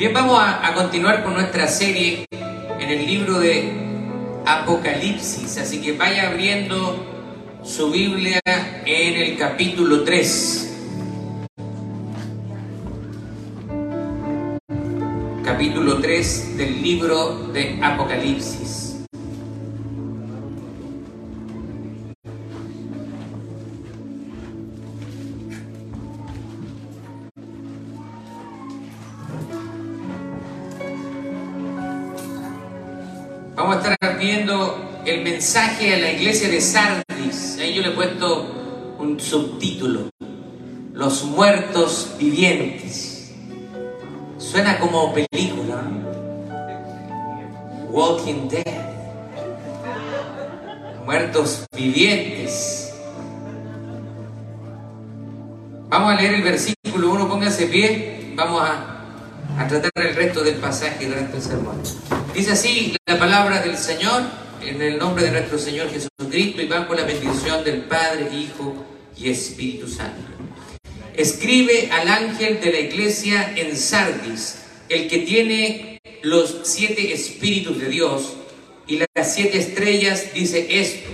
Bien, vamos a, a, continuar con nuestra serie en el libro de Apocalipsis, así que vaya abriendo su Biblia en el capítulo 3. Capítulo 3 del libro de Apocalipsis. Viendo el mensaje a la iglesia de Sardis. Ahí yo le he puesto un subtítulo. Los muertos vivientes. Suena como película. Walking Dead. Muertos vivientes. Vamos a leer el versículo 1, póngase pie. Vamos a a tratar el resto del pasaje durante el sermón. Dice así la palabra del Señor, en el nombre de nuestro Señor Jesucristo, y con la bendición del Padre, Hijo y Espíritu Santo. Escribe al ángel de la iglesia en Sardis, el que tiene los siete espíritus de Dios y las siete estrellas, dice esto.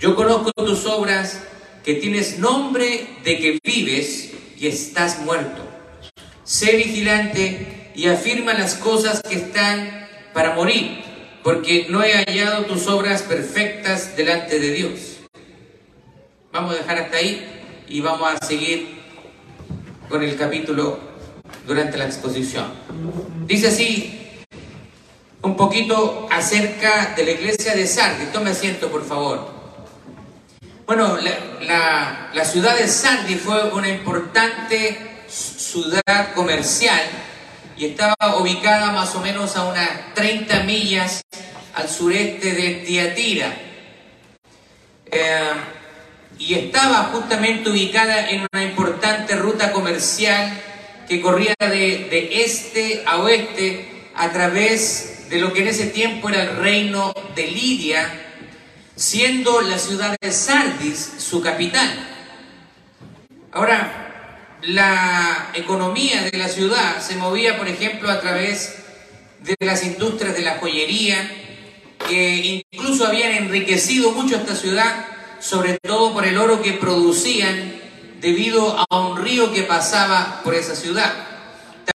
Yo conozco tus obras, que tienes nombre de que vives y estás muerto. Sé vigilante y afirma las cosas que están para morir, porque no he hallado tus obras perfectas delante de Dios. Vamos a dejar hasta ahí y vamos a seguir con el capítulo durante la exposición. Dice así un poquito acerca de la iglesia de Sardis. Tome asiento, por favor. Bueno, la, la, ciudad de Sardis fue una importante ciudad comercial y estaba ubicada más o menos a unas 30 millas al sureste de Tiatira. Eh, y estaba justamente ubicada en una importante ruta comercial que corría de, de, este a oeste a través de lo que en ese tiempo era el reino de Lidia, siendo la ciudad de Sardis su capital. Ahora, la economía de la ciudad se movía, por ejemplo, a través de las industrias de la joyería, que incluso habían enriquecido mucho esta ciudad, sobre todo por el oro que producían debido a un río que pasaba por esa ciudad.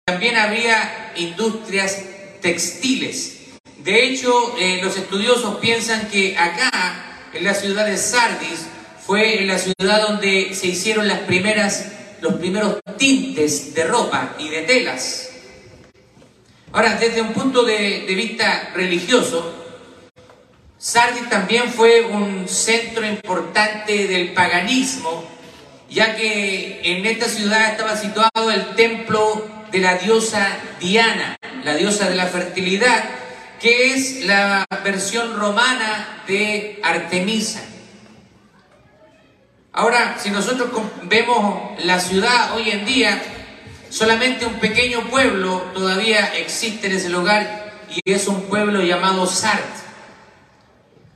También había industrias textiles. De hecho, eh, los estudiosos piensan que acá, en la ciudad de Sardis, fue en la ciudad donde se hicieron las primeras los primeros tintes de ropa y de telas. Ahora, desde un punto de, vista religioso, Sardis también fue un centro importante del paganismo, ya que en esta ciudad estaba situado el templo de la diosa Diana, la diosa de la fertilidad, que es la versión romana de Artemisa. Ahora, si nosotros vemos la ciudad hoy en día, solamente un pequeño pueblo todavía existe en ese lugar y es un pueblo llamado Sart.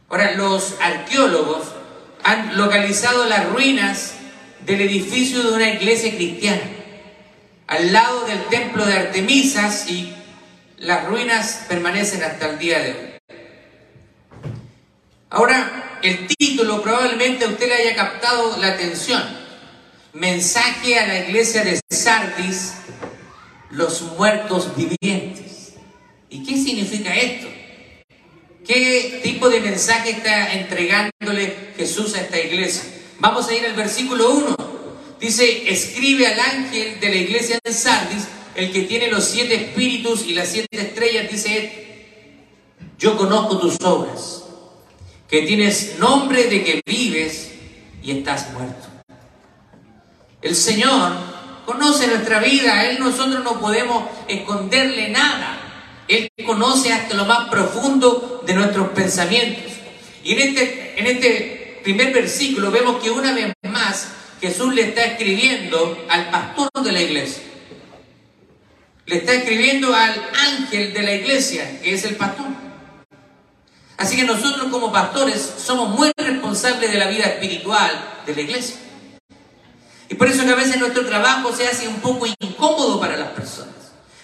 Ahora, los arqueólogos han localizado las ruinas del edificio de una iglesia cristiana, al lado del templo de Artemisas y las ruinas permanecen hasta el día de hoy. Ahora, el título probablemente a usted le haya captado la atención. Mensaje a la iglesia de Sardis, los muertos vivientes. ¿Y qué significa esto? ¿Qué tipo de mensaje está entregándole Jesús a esta iglesia? Vamos a ir al versículo 1. Dice, escribe al ángel de la iglesia de Sardis, el que tiene los siete espíritus y las siete estrellas, dice, yo conozco tus obras que tienes nombre de que vives y estás muerto. El Señor conoce nuestra vida, Él nosotros no podemos esconderle nada. Él conoce hasta lo más profundo de nuestros pensamientos. Y en este, en este primer versículo vemos que una vez más Jesús le está escribiendo al pastor de la iglesia. Le está escribiendo al ángel de la iglesia, que es el pastor. Así que nosotros como pastores somos muy responsables de la vida espiritual de la iglesia. Y por eso que a veces nuestro trabajo se hace un poco incómodo para las personas.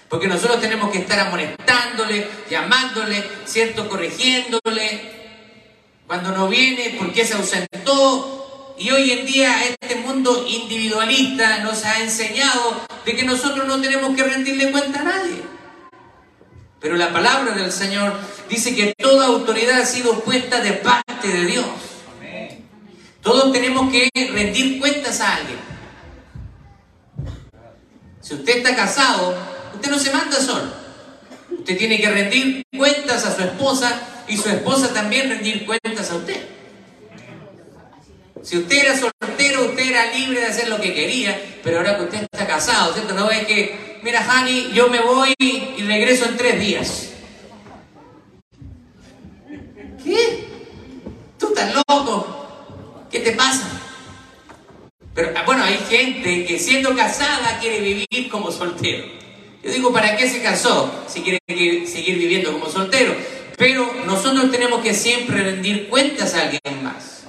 Porque nosotros tenemos que estar amonestándole, llamándole, ¿cierto? Corrigiéndole. Cuando no viene, porque se ausentó. Y hoy en día este mundo individualista nos ha enseñado de que nosotros no tenemos que rendirle cuenta a nadie. Pero la palabra del Señor dice que toda autoridad ha sido puesta de parte de Dios. Todos tenemos que rendir cuentas a alguien. Si usted está casado, usted no se manda solo. Usted tiene que rendir cuentas a su esposa y su esposa también rendir cuentas a usted. Si usted era soltero, usted era libre de hacer lo que quería, pero ahora que usted está casado, ¿cierto? No es que, mira, Hani, yo me voy y regreso en tres días. ¿Qué? ¿Tú estás loco? ¿Qué te pasa? Pero ah, bueno, hay gente que siendo casada quiere vivir como soltero. Yo digo, ¿para qué se casó si quiere seguir viviendo como soltero? Pero nosotros tenemos que siempre rendir cuentas a alguien más.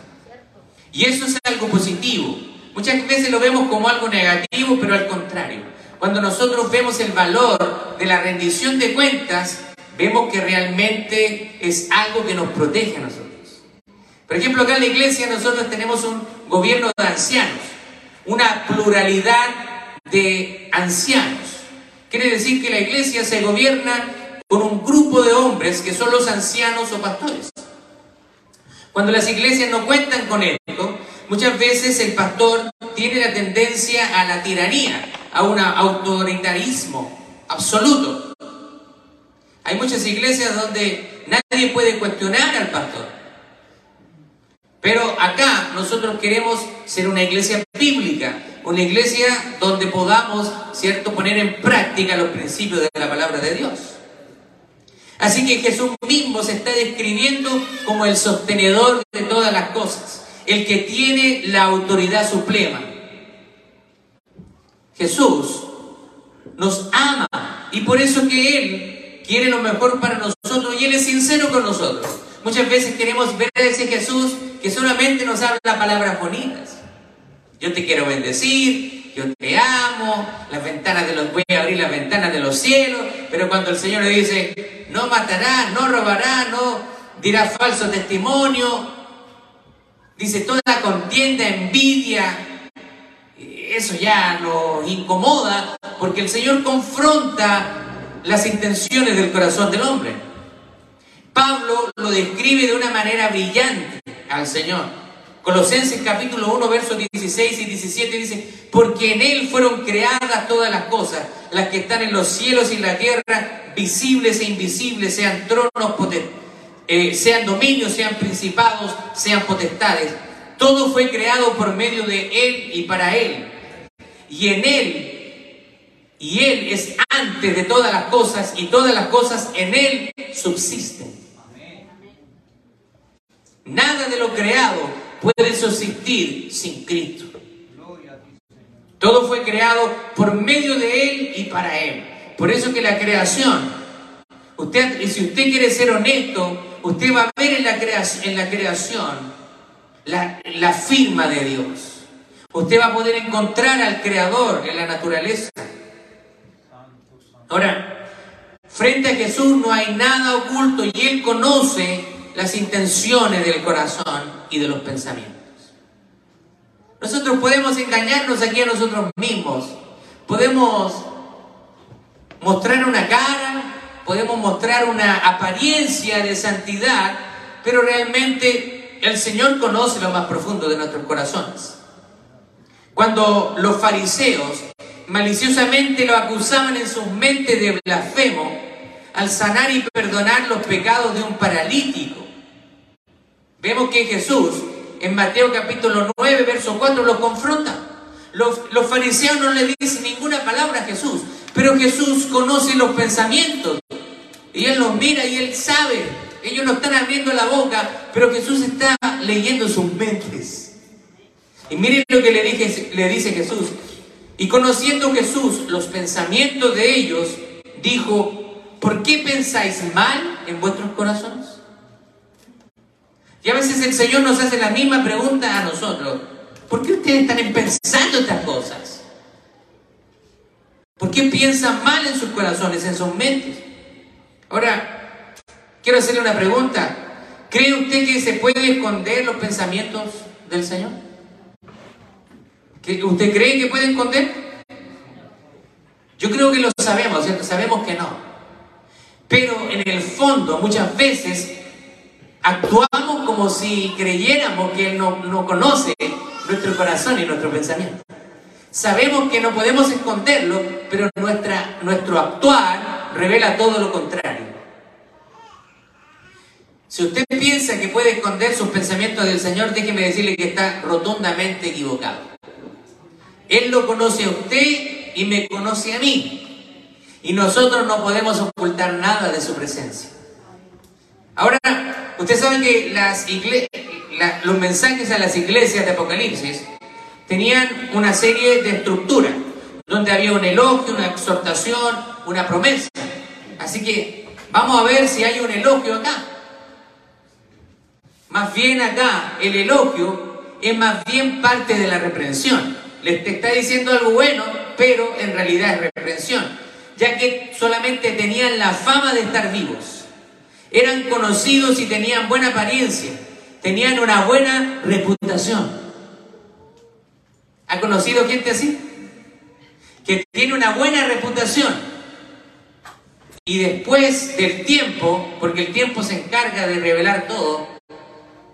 Y eso es algo positivo. Muchas veces lo vemos como algo negativo, pero al contrario. Cuando nosotros vemos el valor de la rendición de cuentas, vemos que realmente es algo que nos protege a nosotros. Por ejemplo, acá en la iglesia nosotros tenemos un gobierno de ancianos, una pluralidad de ancianos. Quiere decir que la iglesia se gobierna con un grupo de hombres que son los ancianos o pastores. Cuando las iglesias no cuentan con esto, muchas veces el pastor tiene la tendencia a la tiranía, a un autoritarismo absoluto. Hay muchas iglesias donde nadie puede cuestionar al pastor. Pero acá nosotros queremos ser una iglesia bíblica, una iglesia donde podamos, ¿cierto?, poner en práctica los principios de la palabra de Dios. Así que Jesús mismo se está describiendo como el sostenedor de todas las cosas, el que tiene la autoridad suprema. Jesús nos ama y por eso que Él quiere lo mejor para nosotros y Él es sincero con nosotros. Muchas veces queremos ver a ese Jesús que solamente nos habla palabras bonitas. Yo te quiero bendecir, yo te amo, las ventanas de los voy a abrir las ventanas de los cielos, pero cuando el Señor le dice, no matará, no robará, no dirá falso testimonio, dice toda contienda, envidia, eso ya nos incomoda porque el Señor confronta las intenciones del corazón del hombre. Pablo lo describe de una manera brillante al Señor. Colosenses capítulo 1, versos 16 y 17 dice, porque en Él fueron creadas todas las cosas, las que están en los cielos y la tierra, visibles e invisibles, sean tronos, eh, sean dominios, sean principados, sean potestades. Todo fue creado por medio de Él y para Él. Y en Él, y Él es antes de todas las cosas, y todas las cosas en Él subsisten. Nada de lo creado puede subsistir sin Cristo. Todo fue creado por medio de Él y para Él. Por eso que la creación, usted, y si usted quiere ser honesto, usted va a ver en la, creación, en la creación la, la firma de Dios. Usted va a poder encontrar al Creador en la naturaleza. Ahora, frente a Jesús no hay nada oculto y Él conoce las intenciones del corazón y de los pensamientos. Nosotros podemos engañarnos aquí a nosotros mismos. Podemos mostrar una cara, podemos mostrar una apariencia de santidad, pero realmente el Señor conoce lo más profundo de nuestros corazones. Cuando los fariseos maliciosamente lo acusaban en sus mentes de blasfemo, al sanar y perdonar los pecados de un paralítico, Vemos que Jesús en Mateo capítulo 9, verso 4 lo confronta. Los, los, fariseos no le dicen ninguna palabra a Jesús, pero Jesús conoce los pensamientos. Y Él los mira y Él sabe. Ellos no están abriendo la boca, pero Jesús está leyendo sus mentes. Y miren lo que le, dije, le dice Jesús. Y conociendo Jesús los pensamientos de ellos, dijo, ¿por qué pensáis mal en vuestros corazones? Y a veces el Señor nos hace la misma pregunta a nosotros. ¿Por qué ustedes están pensando estas cosas? ¿Por qué piensan mal en sus corazones, en sus mentes? Ahora, quiero hacerle una pregunta. ¿Cree usted que se puede esconder los pensamientos del Señor? ¿Usted cree que puede esconder? Yo creo que lo sabemos, ¿cierto? Sabemos que no. Pero en el fondo, muchas veces, actuamos como si creyéramos que Él no, no conoce nuestro corazón y nuestro pensamiento. Sabemos que no podemos esconderlo, pero nuestra, nuestro actuar revela todo lo contrario. Si usted piensa que puede esconder sus pensamientos del Señor, déjeme decirle que está rotundamente equivocado. Él lo conoce a usted y me conoce a mí. Y nosotros no podemos ocultar nada de su presencia. Ahora, usted sabe que las los mensajes a las iglesias de Apocalipsis tenían una serie de estructuras, donde había un elogio, una exhortación, una promesa. Así que vamos a ver si hay un elogio acá. Más bien acá, el elogio es más bien parte de la reprensión. Les está diciendo algo bueno, pero en realidad es reprensión, ya que solamente tenían la fama de estar vivos. Eran conocidos y tenían buena apariencia, tenían una buena reputación. ¿Ha conocido gente así? Que tiene una buena reputación. Y después del tiempo, porque el tiempo se encarga de revelar todo,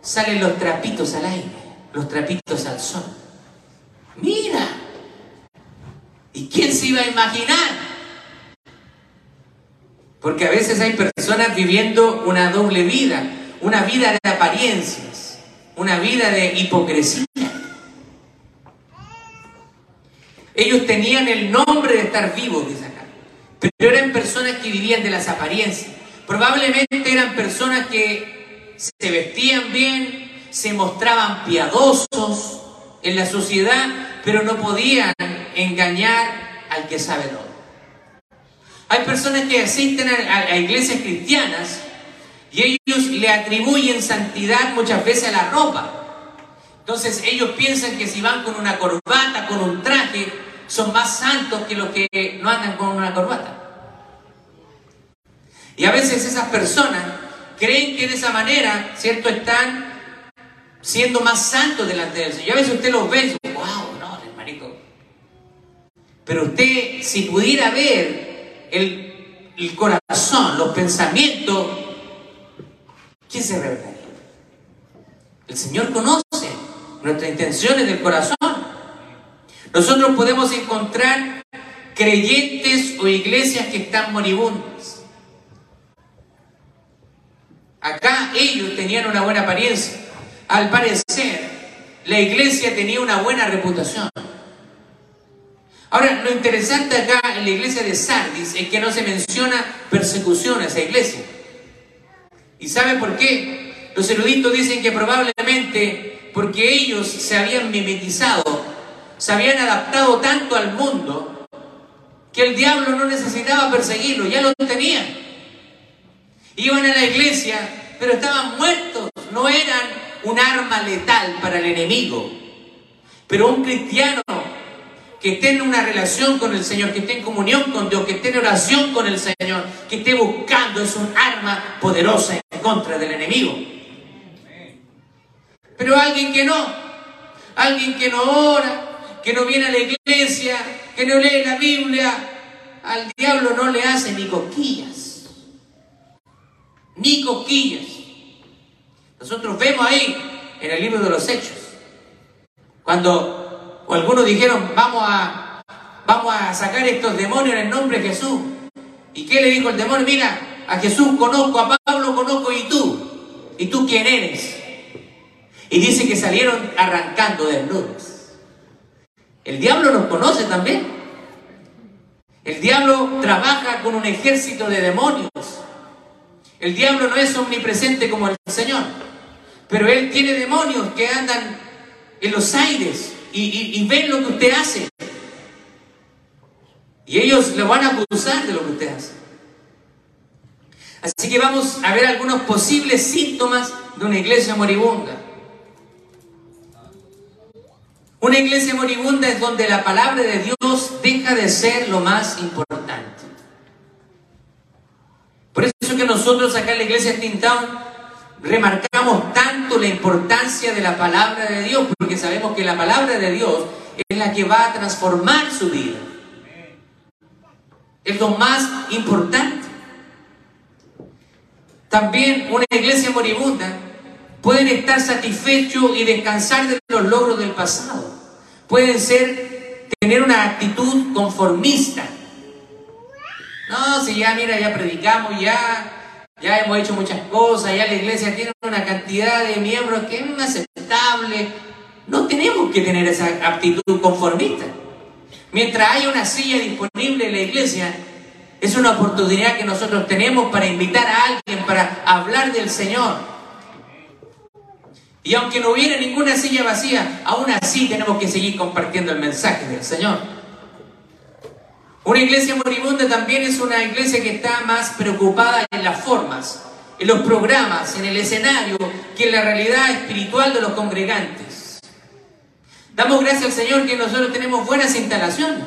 salen los trapitos al aire, los trapitos al sol. Mira, ¿y quién se iba a imaginar? Porque a veces hay personas viviendo una doble vida, una vida de apariencias, una vida de hipocresía. Ellos tenían el nombre de estar vivos, dice acá. Pero eran personas que vivían de las apariencias. Probablemente eran personas que se vestían bien, se mostraban piadosos en la sociedad, pero no podían engañar al que sabe todo. Hay personas que asisten a, iglesias cristianas y ellos le atribuyen santidad muchas veces a la ropa. Entonces ellos piensan que si van con una corbata, con un traje, son más santos que los que no andan con una corbata. Y a veces esas personas creen que de esa manera, ¿cierto?, están siendo más santos delante del Señor. A veces usted los ve y dice, wow, no, hermanito. Pero usted, si pudiera ver el, el corazón, los pensamientos, ¿quién se revelaría? El Señor conoce nuestras intenciones del corazón. Nosotros podemos encontrar creyentes o iglesias que están moribundas. Acá ellos tenían una buena apariencia. Al parecer, la iglesia tenía una buena reputación. Ahora, lo interesante acá en la iglesia de Sardis es que no se menciona persecución a esa iglesia. ¿Y saben por qué? Los eruditos dicen que probablemente porque ellos se habían mimetizado se habían adaptado tanto al mundo que el diablo no necesitaba perseguirlo, ya lo tenían. Iban a la iglesia, pero estaban muertos, no eran un arma letal para el enemigo. Pero un cristiano que esté en una relación con el Señor, que esté en comunión con Dios, que esté en oración con el Señor, que esté buscando, es un arma poderosa en contra del enemigo. Pero alguien que no, alguien que no ora, que no viene a la iglesia, que no lee la Biblia, al diablo no le hace ni cosquillas. Ni cosquillas. Nosotros vemos ahí en el libro de los Hechos, cuando algunos dijeron, vamos a, vamos a sacar estos demonios en el nombre de Jesús. ¿Y qué le dijo el demonio? Mira, a Jesús conozco, a Pablo conozco y tú. ¿Y tú quién eres? Y dice que salieron arrancando desnudos. El diablo nos conoce también. El diablo trabaja con un ejército de demonios. El diablo no es omnipresente como el Señor, pero él tiene demonios que andan en los aires y, ven lo que usted hace. Y ellos le van a acusar de lo que usted hace. Así que vamos a ver algunos posibles síntomas de una iglesia moribunda. Una iglesia moribunda es donde la palabra de Dios deja de ser lo más importante. Por eso que nosotros acá en la iglesia de Town remarcamos tanto la importancia de la palabra de Dios, porque sabemos que la palabra de Dios es la que va a transformar su vida. Es lo más importante. También una iglesia moribunda pueden estar satisfechos y descansar de los logros del pasado. Pueden ser, tener una actitud conformista. No, si ya, mira, ya predicamos, ya, ya hemos hecho muchas cosas, ya la iglesia tiene una cantidad de miembros que es inaceptable. No tenemos que tener esa actitud conformista. Mientras haya una silla disponible en la iglesia, es una oportunidad que nosotros tenemos para invitar a alguien, para hablar del Señor. Y aunque no hubiera ninguna silla vacía, aún así tenemos que seguir compartiendo el mensaje del Señor. Una iglesia moribunda también es una iglesia que está más preocupada en las formas, en los programas, en el escenario, que en la realidad espiritual de los congregantes. Damos gracias al Señor que nosotros tenemos buenas instalaciones.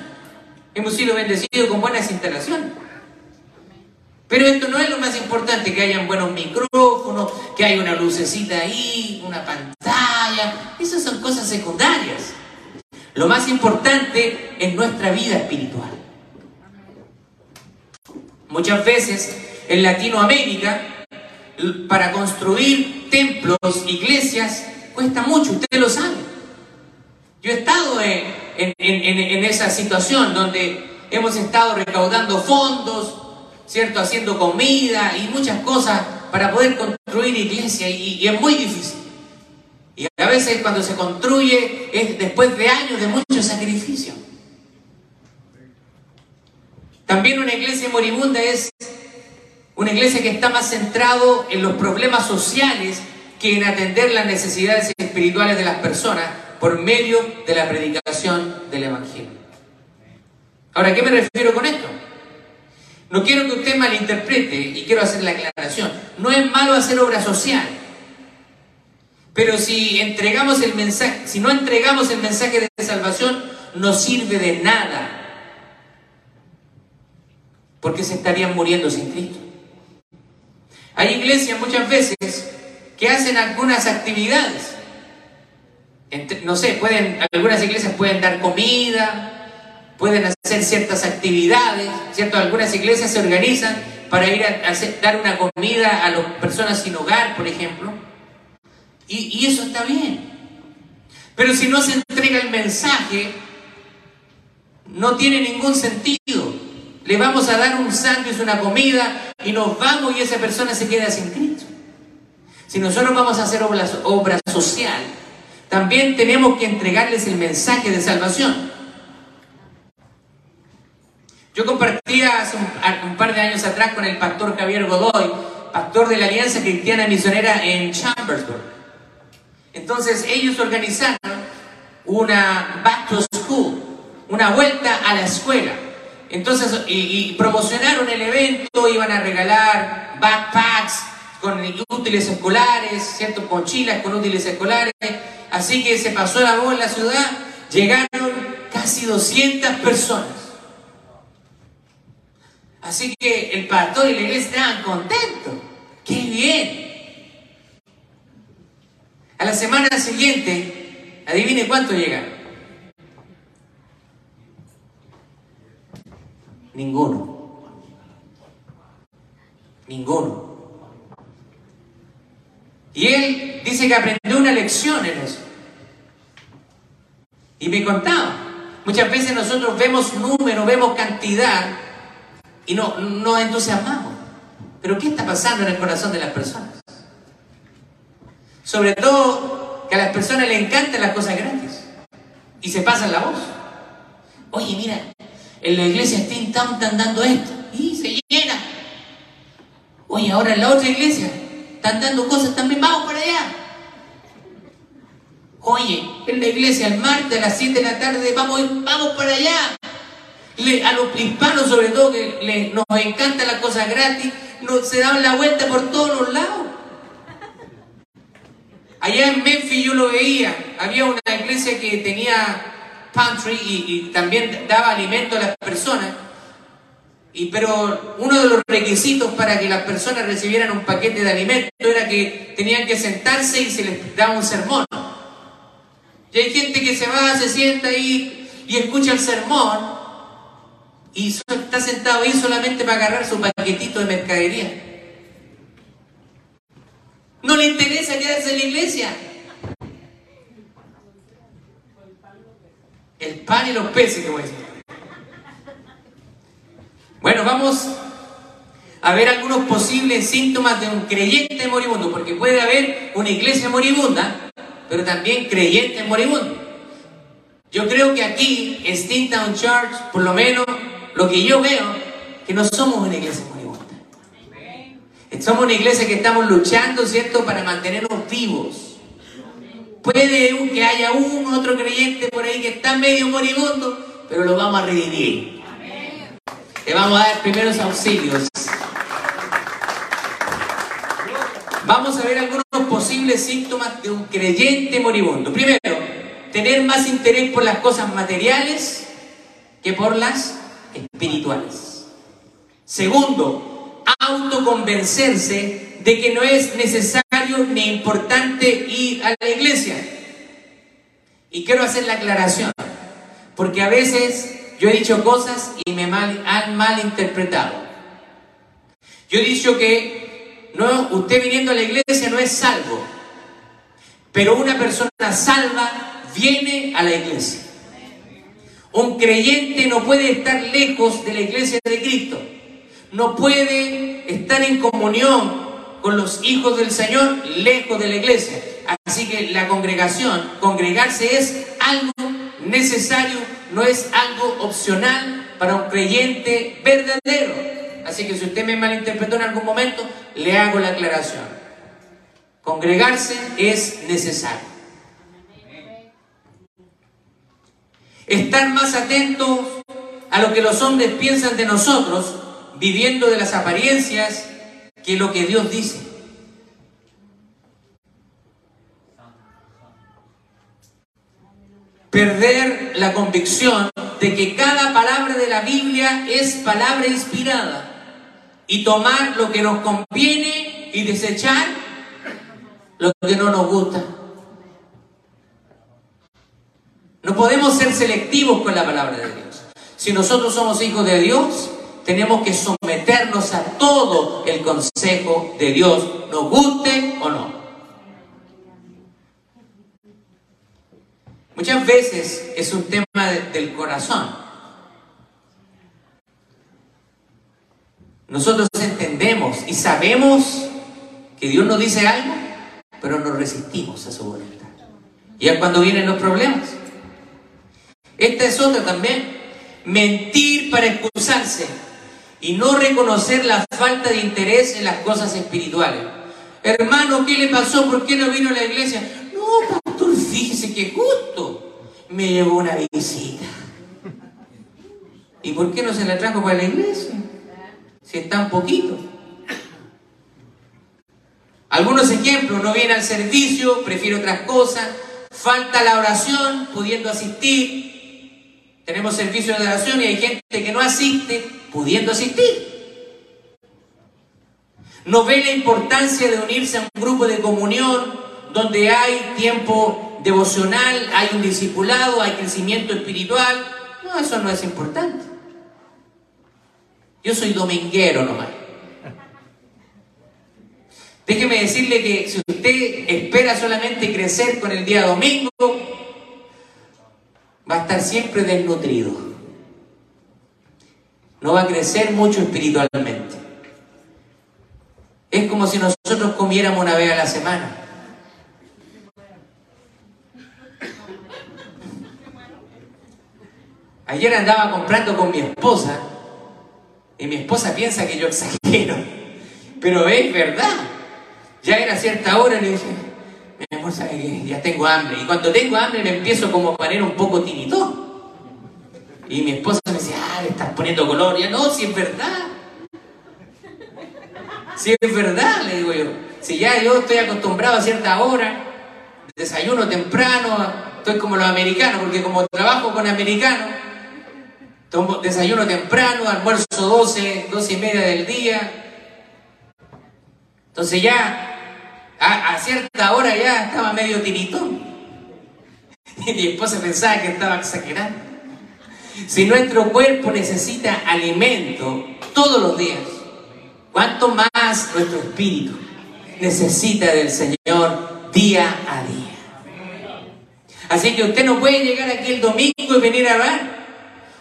Hemos sido bendecidos con buenas instalaciones. Pero esto no es lo más importante, que hayan buenos micrófonos, que haya una lucecita ahí, una pantalla. Esas son cosas secundarias. Lo más importante es nuestra vida espiritual. Muchas veces en Latinoamérica, para construir templos, iglesias, cuesta mucho, usted lo sabe. Yo he estado en, en esa situación donde hemos estado recaudando fondos, ¿cierto? Haciendo comida y muchas cosas para poder construir iglesia y, es muy difícil. Y a veces cuando se construye es después de años de mucho sacrificio. También una iglesia moribunda es una iglesia que está más centrado en los problemas sociales que en atender las necesidades espirituales de las personas por medio de la predicación del Evangelio. Ahora, ¿qué me refiero con esto? No quiero que usted malinterprete y quiero hacer la aclaración. No es malo hacer obra social. Pero si entregamos el mensaje, si no entregamos el mensaje de salvación, no sirve de nada. Porque se estarían muriendo sin Cristo. Hay iglesias muchas veces que hacen algunas actividades. no sé, pueden, algunas iglesias pueden dar comida, pueden hacer ciertas actividades, ¿cierto? Algunas iglesias se organizan para ir a, dar una comida a las personas sin hogar, por ejemplo. Y, y eso está bien. Pero si no se entrega el mensaje, no tiene ningún sentido. Le vamos a dar un sándwich, una comida, y nos vamos y esa persona se queda sin Cristo. Si nosotros vamos a hacer obra, social, también tenemos que entregarles el mensaje de salvación. Yo compartía hace un, par de años atrás con el pastor Javier Godoy, pastor de la Alianza Cristiana Misionera en Chambersburg. Entonces ellos organizaron una back to school, una vuelta a la escuela. Entonces, y, promocionaron el evento, iban a regalar backpacks con útiles escolares, ¿cierto? Mochilas con útiles escolares. Así que se pasó la voz en la ciudad, llegaron casi 200 personas. Así que el pastor y la iglesia estaban contentos. ¡Qué bien! A la semana siguiente, adivine cuánto llega. Ninguno. Ninguno. Y él dice que aprendió una lección en eso. Y me contaba, muchas veces nosotros vemos número, vemos cantidad, y no nos entusiasmamos. Pero ¿qué está pasando en el corazón de las personas? Sobre todo que a las personas les encantan las cosas gratis y se pasan la voz. Oye, mira, en la iglesia están dando esto y se llena. Oye, ahora en la otra iglesia están dando cosas también, vamos para allá. Oye, en la iglesia el martes a las 7 de la tarde, vamos, vamos para allá a los hispanos sobre todo que nos encanta las cosas gratis, nos, se dan la vuelta por todos los lados. Allá en Memphis yo lo veía, había una iglesia que tenía pantry y, y también daba alimento a las personas. Y, pero uno de los requisitos para que las personas recibieran un paquete de alimento era que tenían que sentarse y se les daba un sermón. Y hay gente que se va, se sienta ahí y escucha el sermón y está sentado ahí solamente para agarrar su paquetito de mercadería. No le interesa quedarse en la iglesia. El pan y los peces, como decir. Bueno, vamos a ver algunos posibles síntomas de un creyente moribundo, porque puede haber una iglesia moribunda, pero también creyentes moribundos. Yo creo que aquí, en Steamtown Church, por lo menos lo que yo veo, que no somos una iglesia moribunda. Somos una iglesia que estamos luchando, ¿cierto?, para mantenernos vivos. Puede que haya un otro creyente por ahí que está medio moribundo, pero lo vamos a revivir. Le vamos a dar primeros auxilios. Vamos a ver algunos posibles síntomas de un creyente moribundo. Primero, tener más interés por las cosas materiales que por las espirituales. Segundo, autoconvencerse de que no es necesario ni importante ir a la iglesia. Y quiero hacer la aclaración, porque a veces yo he dicho cosas y me mal, han malinterpretado. Yo he dicho que no, usted viniendo a la iglesia no es salvo, pero una persona salva viene a la iglesia. Un creyente no puede estar lejos de la iglesia de Cristo. No puede estar en comunión con los hijos del Señor lejos de la iglesia. Así que la congregación, congregarse es algo necesario, no es algo opcional para un creyente verdadero. Así que si usted me malinterpretó en algún momento, le hago la aclaración. Congregarse es necesario. Estar más atentos a lo que los hombres piensan de nosotros, viviendo de las apariencias, que lo que Dios dice. Perder la convicción de que cada palabra de la Biblia es palabra inspirada y tomar lo que nos conviene y desechar lo que no nos gusta. No podemos ser selectivos con la palabra de Dios. Si nosotros somos hijos de Dios, tenemos que someternos a todo el consejo de Dios, nos guste o no. Muchas veces es un tema del corazón. Nosotros entendemos y sabemos que Dios nos dice algo, pero nos resistimos a su voluntad. Y es cuando vienen los problemas. Esta es otra también. Mentir para excusarse y no reconocer la falta de interés en las cosas espirituales. Hermano, ¿qué le pasó? ¿Por qué no vino a la iglesia? No, pastor, fíjese que justo me llevó una visita. ¿Y por qué no se la trajo para la iglesia? Si es tan poquito. Algunos ejemplos, no viene al servicio, prefiere otras cosas, falta la oración, pudiendo asistir, tenemos servicios de oración y hay gente que no asiste pudiendo asistir. No ve la importancia de unirse a un grupo de comunión donde hay tiempo devocional, hay un discipulado, hay crecimiento espiritual. No, eso no es importante. Yo soy dominguero nomás. Déjeme decirle que si usted espera solamente crecer con el día domingo, va a estar siempre desnutrido. No va a crecer mucho espiritualmente. Es como si nosotros comiéramos una vez a la semana. Ayer andaba comprando con mi esposa y mi esposa piensa que yo exagero, pero es verdad. Ya era cierta hora y le dije, mi amor, ya tengo hambre. Y cuando tengo hambre me empiezo como a poner un poco tinito. Y mi esposa me dice, ah, le estás poniendo color. Ya no, si es verdad. Si es verdad, le digo yo. Si ya yo estoy acostumbrado a cierta hora, desayuno temprano, estoy como los americanos, porque como trabajo con americanos, desayuno temprano, almuerzo 12, 12 y media del día. Entonces ya, a, cierta hora ya estaba medio tiritón. Y mi esposa pensaba que estaba exagerando. Si nuestro cuerpo necesita alimento todos los días, ¿cuánto más nuestro espíritu necesita del Señor día a día? Así que usted no puede llegar aquí el domingo y venir a orar.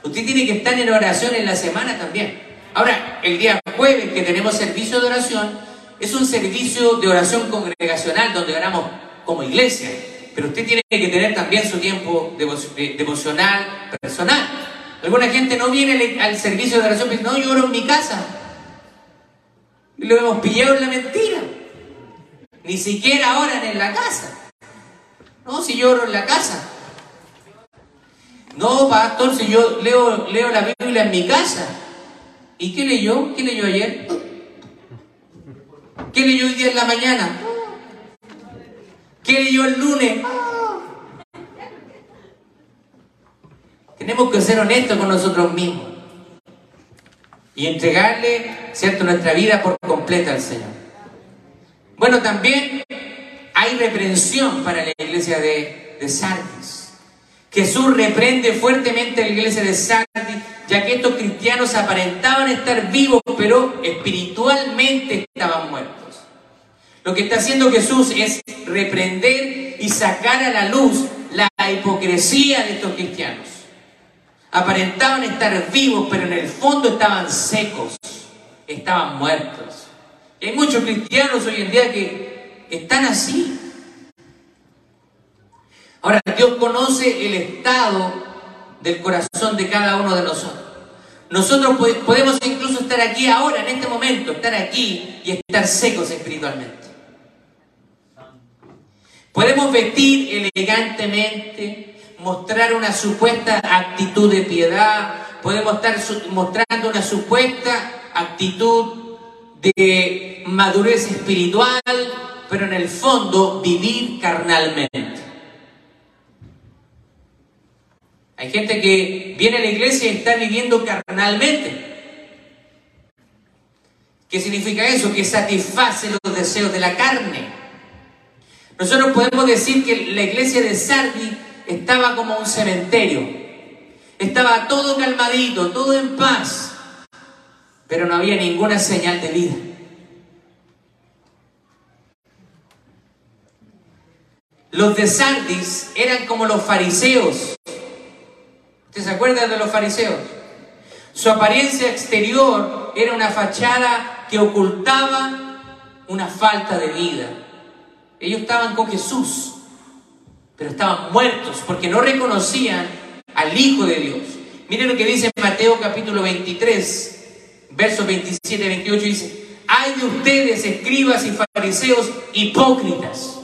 Usted tiene que estar en oración en la semana también. Ahora, el día jueves que tenemos servicio de oración, es un servicio de oración congregacional donde oramos como iglesia. Pero usted tiene que tener también su tiempo devocional, personal. Alguna gente no viene al servicio de oración y dice, no, yo oro en mi casa. Y lo hemos pillado en la mentira. Ni siquiera oran en la casa. No, si yo oro en la casa. No, pastor, si yo leo, leo la Biblia en mi casa. ¿Y qué leyó? ¿Qué leyó ayer? ¿Qué leyó hoy día en la mañana? ¿Qué leyó el lunes? Tenemos que ser honestos con nosotros mismos y entregarle, ¿cierto?, nuestra vida por completa al Señor. Bueno, también hay reprensión para la iglesia de, de Sardis. Jesús reprende fuertemente a la iglesia de Sardis, ya que estos cristianos aparentaban estar vivos, pero espiritualmente estaban muertos. Lo que está haciendo Jesús es reprender y sacar a la luz la hipocresía de estos cristianos. Aparentaban estar vivos, pero en el fondo estaban secos, estaban muertos. Hay muchos cristianos hoy en día que están así. Ahora, Dios conoce el estado del corazón de cada uno de nosotros. Nosotros podemos incluso estar aquí ahora, en este momento, estar aquí y estar secos espiritualmente. Podemos vestir elegantemente, mostrar una supuesta actitud de piedad, podemos estar mostrando una supuesta actitud de madurez espiritual, pero en el fondo vivir carnalmente. Hay gente que viene a la iglesia y está viviendo carnalmente. ¿Qué significa eso? Que satisface los deseos de la carne. Nosotros podemos decir que la iglesia de Sardi estaba como un cementerio. Estaba todo calmadito, todo en paz, pero no había ninguna señal de vida. Los de Sardis eran como los fariseos. ¿Usted se acuerda de los fariseos? Su apariencia exterior era una fachada que ocultaba una falta de vida. Ellos estaban con Jesús, pero estaban muertos porque no reconocían al Hijo de Dios. Miren lo que dice Mateo capítulo 23, versos 27 y 28, dice, hay de ustedes, escribas y fariseos hipócritas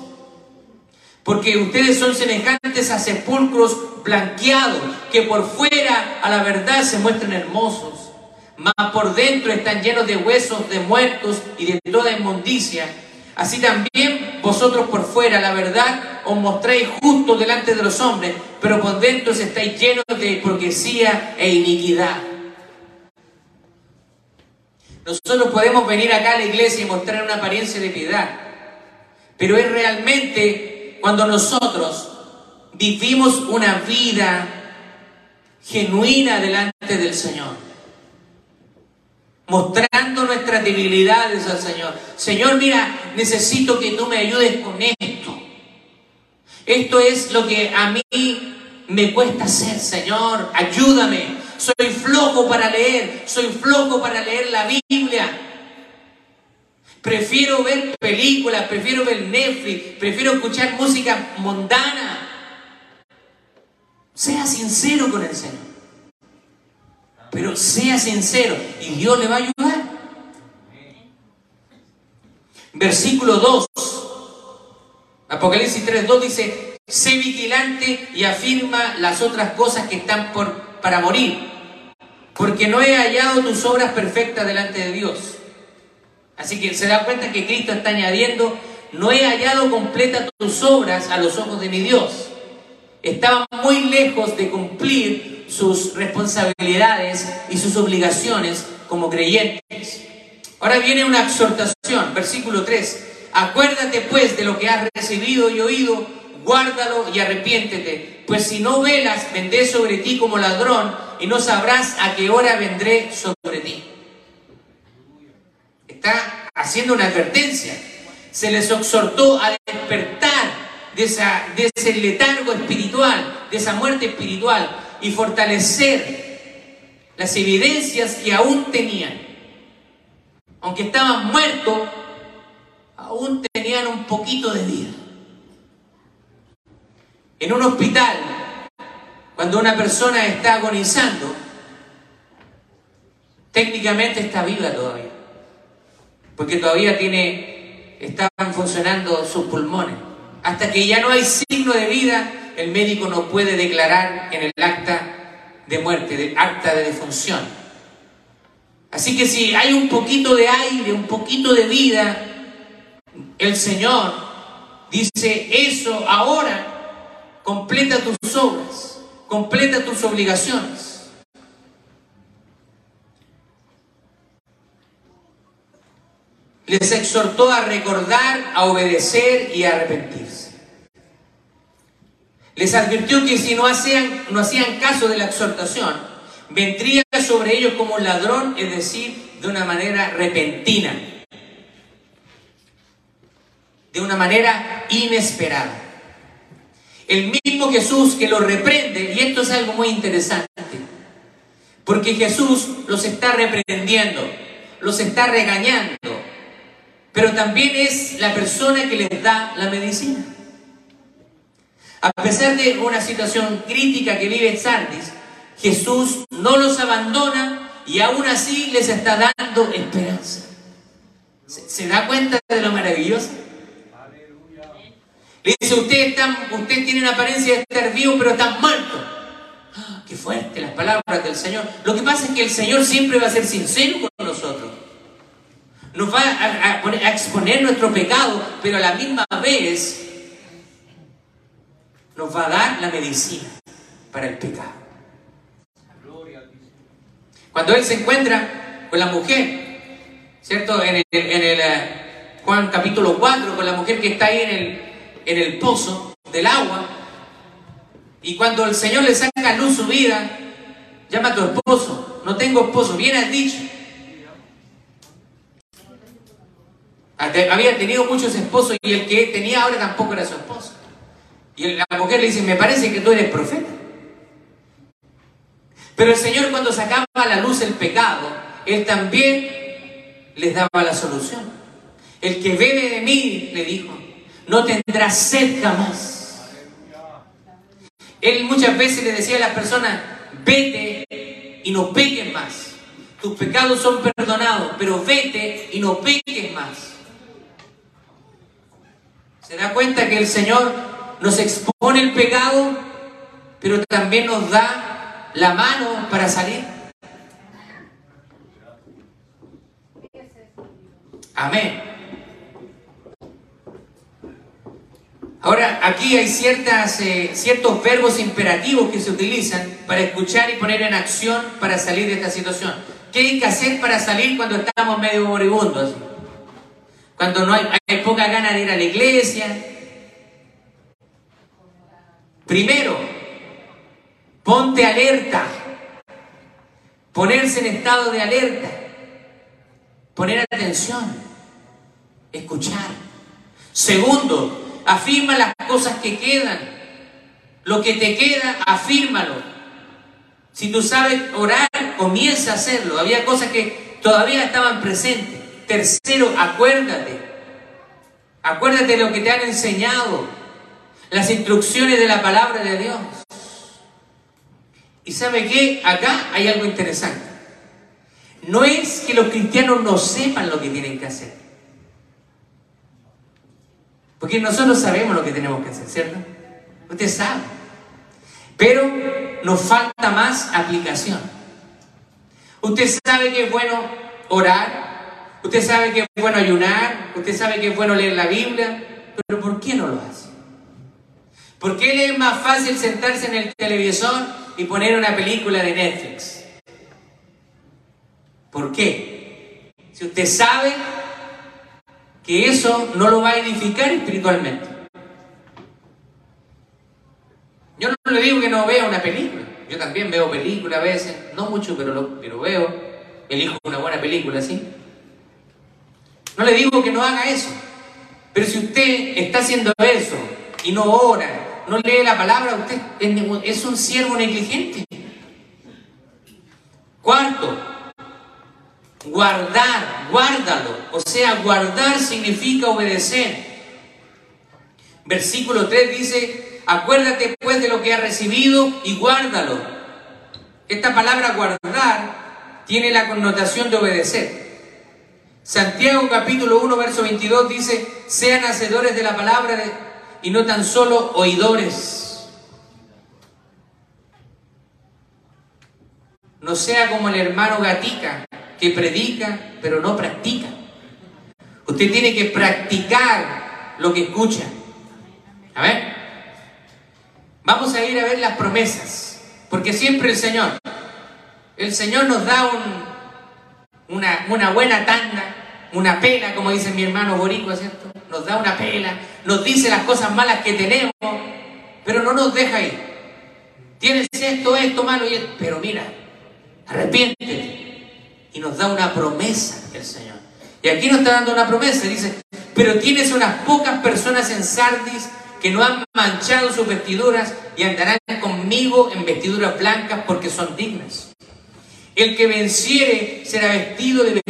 porque ustedes son semejantes a sepulcros blanqueados, que por fuera a la verdad se muestran hermosos, mas por dentro están llenos de huesos de muertos y de toda inmundicia. Así también vosotros por fuera, la verdad, os mostráis justos delante de los hombres, pero por dentro estáis llenos de hipocresía e iniquidad. Nosotros podemos venir acá a la iglesia y mostrar una apariencia de piedad, pero es realmente cuando nosotros vivimos una vida genuina delante del Señor, mostrando nuestras debilidades al Señor. Señor, mira, necesito que tú me ayudes con esto. Esto es lo que a mí me cuesta hacer, Señor, ayúdame. Soy flojo para leer, soy flojo para leer la Biblia. Prefiero ver películas, prefiero ver Netflix, prefiero escuchar música mundana. Sea sincero con el Señor. Pero sea sincero y Dios le va a ayudar. Versículo 2. Apocalipsis 3.2 dice, sé vigilante y afirma las otras cosas que están por, para morir, porque no he hallado tus obras perfectas delante de Dios. Así que se da cuenta que Cristo está añadiendo, no he hallado completa tus obras a los ojos de mi Dios. estaban muy lejos de cumplir sus responsabilidades y sus obligaciones como creyentes. Ahora viene una exhortación, versículo 3. Acuérdate pues de lo que has recibido y oído, guárdalo y arrepiéntete, pues si no velas, vendré sobre ti como ladrón y no sabrás a qué hora vendré sobre ti. Está haciendo una advertencia. Se les exhortó a despertar de, de ese letargo espiritual, de esa muerte espiritual y fortalecer las evidencias que aún tenían. Aunque estaban muertos, aún tenían un poquito de vida. En un hospital, cuando una persona está agonizando, técnicamente está viva todavía, porque todavía tiene, están funcionando sus pulmones. Hasta que ya no hay signo de vida, el médico no puede declarar en el acta de muerte, acta de defunción. Así que si hay un poquito de aire, un poquito de vida, el Señor dice eso ahora completa tus obras, completa tus obligaciones. Les exhortó a recordar, a obedecer y a arrepentirse. Les advirtió que si no hacían, no hacían caso de la exhortación, vendría sobre ellos como ladrón, es decir, de una manera repentina, de una manera inesperada. El mismo Jesús que los reprende, y esto es algo muy interesante, porque Jesús los está reprendiendo, los está regañando, pero también es la persona que les da la medicina. A pesar de una situación crítica que vive Sardis, Jesús no los abandona y aún así les está dando esperanza. ¿Se, ¿Se, da cuenta de lo maravilloso? Le dice, usted, está, usted tiene una apariencia de estar vivo, pero está muerto. ¡Ah, qué fuerte las palabras del Señor. Lo que pasa es que el Señor siempre va a ser sincero con nosotros. Nos va a, a exponer nuestro pecado, pero a la misma vez nos va a dar la medicina para el pecado. Cuando Él se encuentra con la mujer, ¿cierto? En el, uh, Juan capítulo 4, con la mujer que está ahí en el, en el pozo del agua. Y cuando el Señor le saca a luz su vida, llama a tu esposo. No tengo esposo, bien has dicho. Había tenido muchos esposos y el que tenía ahora tampoco era su esposo. Y la mujer le dice, me parece que tú eres profeta. Pero el Señor cuando sacaba a la luz el pecado, Él también les daba la solución. El que bebe de mí, le dijo, no tendrá sed jamás. Él muchas veces le decía a las personas, vete y no peques más. Tus pecados son perdonados, pero vete y no peques más. ¿Se da cuenta que el Señor nos expone el pecado, pero también nos da la mano para salir? Amén. Ahora, aquí hay ciertas, eh, ciertos verbos imperativos que se utilizan para escuchar y poner en acción para salir de esta situación. ¿Qué hay que hacer para salir cuando estamos medio moribundos? Cuando no hay, hay poca gana de ir a la iglesia. Primero, ponte alerta. Ponerse en estado de alerta. Poner atención. Escuchar. Segundo, afirma las cosas que quedan. Lo que te queda, afírmalo. Si tú sabes orar, comienza a hacerlo. Había cosas que todavía estaban presentes. Tercero, acuérdate. Acuérdate de lo que te han enseñado. Las instrucciones de la palabra de Dios. Y sabe qué? Acá hay algo interesante. No es que los cristianos no sepan lo que tienen que hacer. Porque nosotros sabemos lo que tenemos que hacer, ¿cierto? Usted sabe. Pero nos falta más aplicación. Usted sabe que es bueno orar, usted sabe que es bueno ayunar, usted sabe que es bueno leer la Biblia, pero ¿por qué no lo hace? ¿Por qué le es más fácil sentarse en el televisor y poner una película de Netflix? ¿Por qué? Si usted sabe que eso no lo va a edificar espiritualmente. Yo no le digo que no vea una película. Yo también veo películas a veces, no mucho, pero, lo, pero veo. Elijo una buena película, ¿sí? No le digo que no haga eso. Pero si usted está haciendo eso y no ora, no lee la palabra, usted es un siervo negligente. Cuarto, guardar, guárdalo. O sea, guardar significa obedecer. Versículo 3 dice, acuérdate pues de lo que has recibido y guárdalo. Esta palabra guardar tiene la connotación de obedecer. Santiago capítulo 1, verso 22 dice, sean hacedores de la palabra y no tan solo oidores. No sea como el hermano Gatica, que predica, pero no practica. Usted tiene que practicar lo que escucha. A ver, vamos a ir a ver las promesas, porque siempre el Señor, el Señor nos da una, una buena tanda, una pela, como dice mi hermano Boricua, ¿cierto? Nos da una pela, nos dice las cosas malas que tenemos, pero no nos deja ir. Tienes esto, esto malo, y esto. pero mira, arrepiéntete y nos da una promesa el Señor. Y aquí nos está dando una promesa, dice, pero tienes unas pocas personas en Sardis que no han manchado sus vestiduras y andarán conmigo en vestiduras blancas porque son dignas. El que venciere será vestido de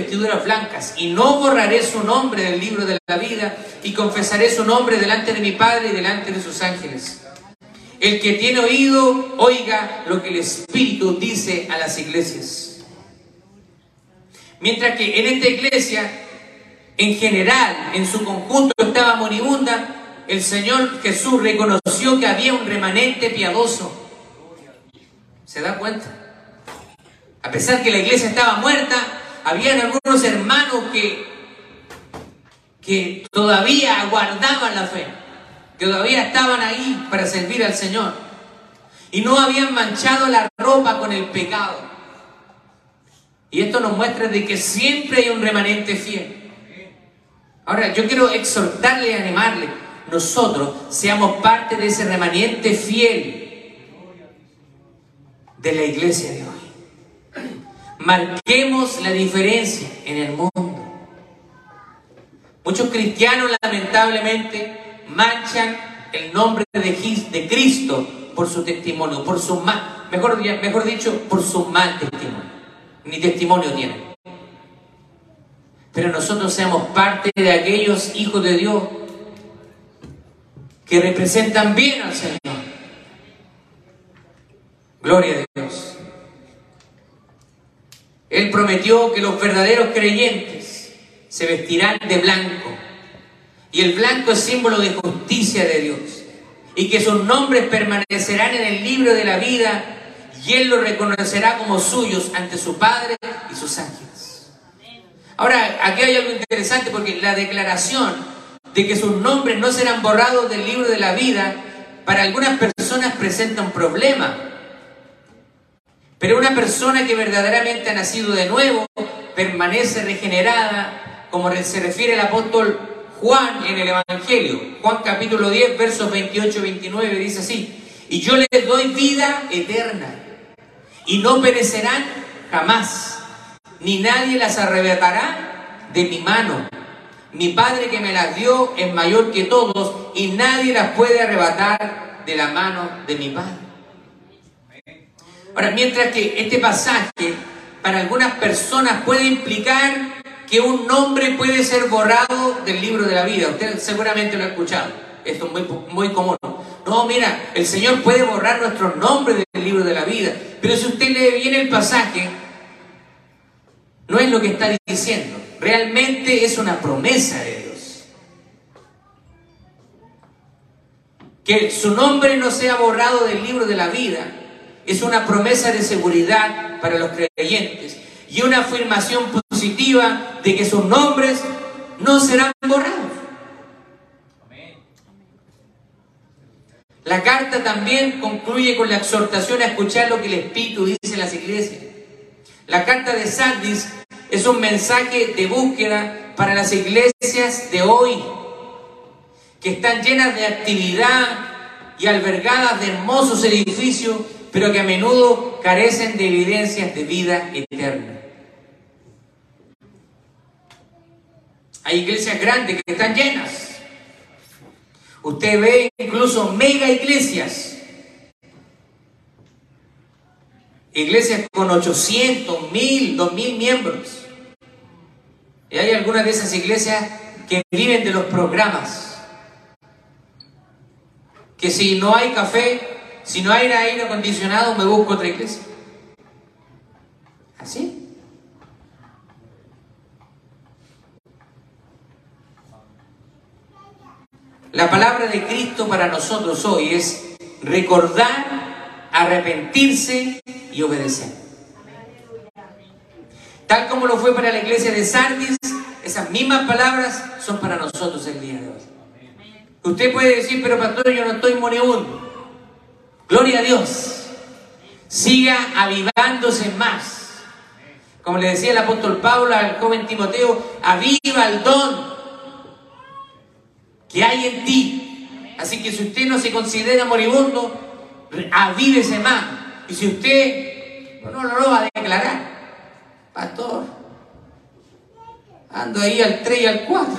blancas y no borraré su nombre del libro de la vida y confesaré su nombre delante de mi Padre y delante de sus ángeles. El que tiene oído, oiga lo que el Espíritu dice a las iglesias. Mientras que en esta iglesia, en general, en su conjunto estaba moribunda, el Señor Jesús reconoció que había un remanente piadoso. ¿Se da cuenta? A pesar que la iglesia estaba muerta, habían algunos hermanos que, que todavía guardaban la fe, que todavía estaban ahí para servir al Señor y no habían manchado la ropa con el pecado. Y esto nos muestra de que siempre hay un remanente fiel. Ahora, yo quiero exhortarle y animarle. Nosotros seamos parte de ese remanente fiel de la iglesia de hoy. Marquemos la diferencia en el mundo. Muchos cristianos lamentablemente manchan el nombre de, Cristo por su testimonio, por su mal, mejor, mejor dicho, por su mal testimonio ni testimonio tienen. Pero nosotros seamos parte de aquellos hijos de Dios que representan bien al Señor. Gloria a Dios. Él prometió que los verdaderos creyentes se vestirán de blanco. Y el blanco es símbolo de justicia de Dios. Y que sus nombres permanecerán en el libro de la vida y él lo reconocerá como suyos ante su Padre y sus ángeles. Ahora, aquí hay algo interesante porque la declaración de que sus nombres no serán borrados del libro de la vida, para algunas personas presenta un problema. Pero una persona que verdaderamente ha nacido de nuevo, permanece regenerada, como se refiere el apóstol Juan en el Evangelio. Juan capítulo 10, versos 28 y 29 dice así, y yo les doy vida eterna y no perecerán jamás, ni nadie las arrebatará de mi mano. Mi Padre que me las dio es mayor que todos y nadie las puede arrebatar de la mano de mi Padre. Ahora, mientras que este pasaje para algunas personas puede implicar que un nombre puede ser borrado del libro de la vida. Usted seguramente lo ha escuchado. Esto es muy, muy común. No, mira, el Señor puede borrar nuestros nombres del libro de la vida. Pero si usted lee bien el pasaje, no es lo que está diciendo. Realmente es una promesa de Dios. Que su nombre no sea borrado del libro de la vida es una promesa de seguridad para los creyentes y una afirmación positiva de que sus nombres no serán borrados. La carta también concluye con la exhortación a escuchar lo que el Espíritu dice en las iglesias. La carta de Sardis es un mensaje de búsqueda para las iglesias de hoy, que están llenas de actividad y albergadas de hermosos edificios, pero que a menudo carecen de evidencias de vida eterna. Hay iglesias grandes que están llenas, Usted ve incluso mega iglesias. Iglesias con 800, 1000, 2000 miembros. Y hay algunas de esas iglesias que viven de los programas. Que si no hay café, si no hay aire acondicionado, me busco otra iglesia. ¿Así? La palabra de Cristo para nosotros hoy es recordar, arrepentirse y obedecer. Tal como lo fue para la iglesia de Sardis, esas mismas palabras son para nosotros el día de hoy. Usted puede decir, pero pastor, yo no estoy moribundo. Gloria a Dios. Siga avivándose más. Como le decía el apóstol Pablo al joven Timoteo, aviva el don que hay en ti. Así que si usted no se considera moribundo, avívese más. Y si usted no, lo va a declarar, pastor, ando ahí al 3 y al 4.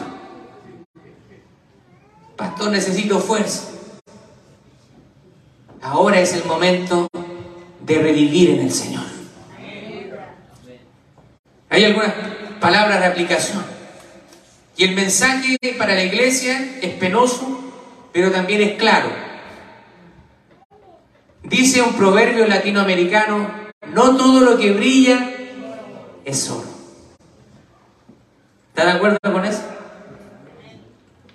Pastor, necesito fuerza. Ahora es el momento de revivir en el Señor. Hay algunas palabras de aplicación. Y el mensaje para la iglesia es penoso, pero también es claro. Dice un proverbio latinoamericano, no todo lo que brilla es oro. ¿Está de acuerdo con eso?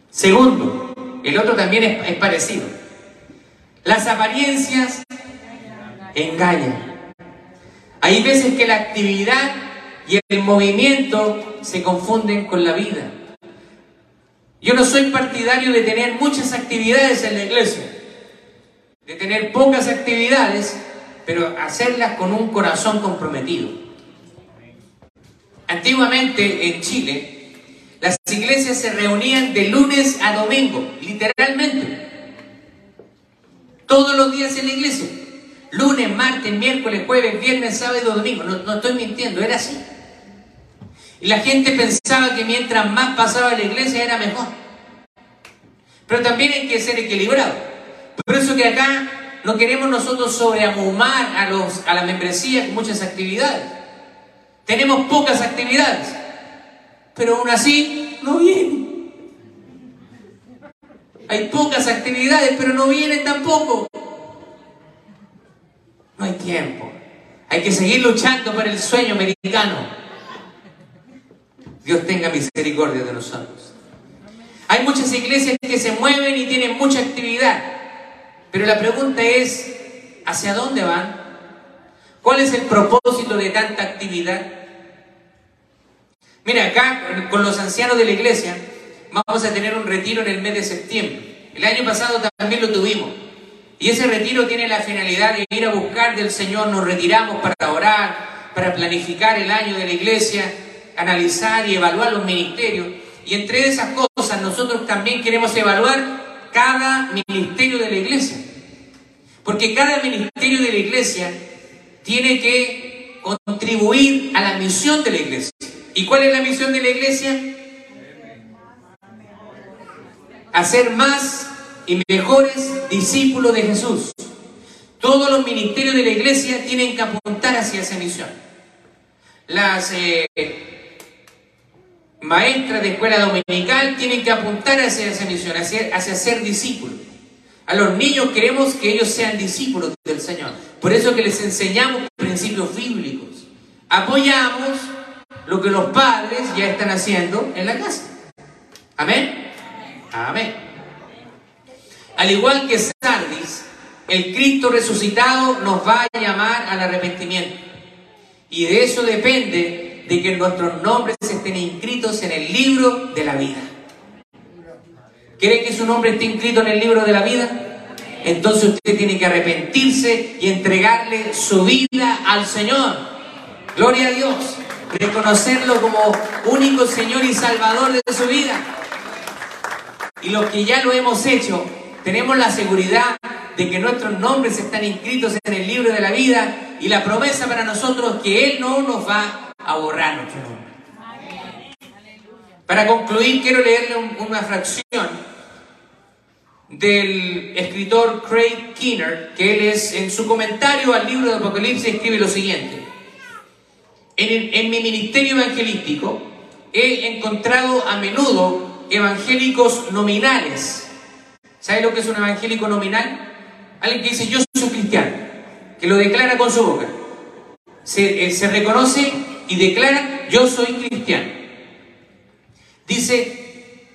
Segundo, el otro también es, parecido. Las apariencias engañan. Hay veces que la actividad y el movimiento se confunden con la vida. Yo no soy partidario de tener muchas actividades en la iglesia, de tener pocas actividades, pero hacerlas con un corazón comprometido. Antiguamente en Chile, las iglesias se reunían de lunes a domingo, literalmente. Todos los días en la iglesia. Lunes, martes, miércoles, jueves, viernes, sábado, domingo. No, no estoy mintiendo, era así. Y la gente pensaba que mientras más pasaba la iglesia era mejor. Pero también hay que ser equilibrado. Por eso que acá no queremos nosotros sobreamumar a, los, a la membresía con muchas actividades. Tenemos pocas actividades, pero aún así no vienen. Hay pocas actividades, pero no vienen tampoco. No hay tiempo. Hay que seguir luchando por el sueño americano. Dios tenga misericordia de nosotros. Hay muchas iglesias que se mueven y tienen mucha actividad, pero la pregunta es, ¿hacia dónde van? ¿Cuál es el propósito de tanta actividad? Mira, acá con los ancianos de la iglesia vamos a tener un retiro en el mes de septiembre. El año pasado también lo tuvimos. Y ese retiro tiene la finalidad de ir a buscar del Señor, nos retiramos para orar, para planificar el año de la iglesia, analizar y evaluar los ministerios. Y entre esas cosas nosotros también queremos evaluar cada ministerio de la iglesia. Porque cada ministerio de la iglesia tiene que contribuir a la misión de la iglesia. ¿Y cuál es la misión de la iglesia? Hacer más y mejores discípulos de Jesús. Todos los ministerios de la iglesia tienen que apuntar hacia esa misión. Las eh, maestras de escuela dominical tienen que apuntar hacia esa misión, hacia, hacia ser discípulos. A los niños queremos que ellos sean discípulos del Señor. Por eso que les enseñamos principios bíblicos. Apoyamos lo que los padres ya están haciendo en la casa. Amén. Amén. Al igual que Sardis, el Cristo resucitado nos va a llamar al arrepentimiento. Y de eso depende de que nuestros nombres estén inscritos en el libro de la vida. ¿Quiere que su nombre esté inscrito en el libro de la vida? entonces usted tiene que arrepentirse y entregarle su vida al Señor. Gloria a Dios. Reconocerlo como único Señor y Salvador de su vida. Y los que ya lo hemos hecho, tenemos la seguridad de que nuestros nombres están inscritos en el libro de la vida y la promesa para nosotros que Él no nos va a borrar nuestro nombre. Para concluir, quiero leerle una fracción del escritor Craig Keener, que él es, en su comentario al libro de Apocalipsis, escribe lo siguiente. En, en mi ministerio evangelístico he encontrado a menudo evangélicos nominales. ¿Sabe lo que es un evangélico nominal? Alguien que dice yo soy cristiano, que lo declara con su boca. Se, eh, se reconoce y declara yo soy cristiano. Dice,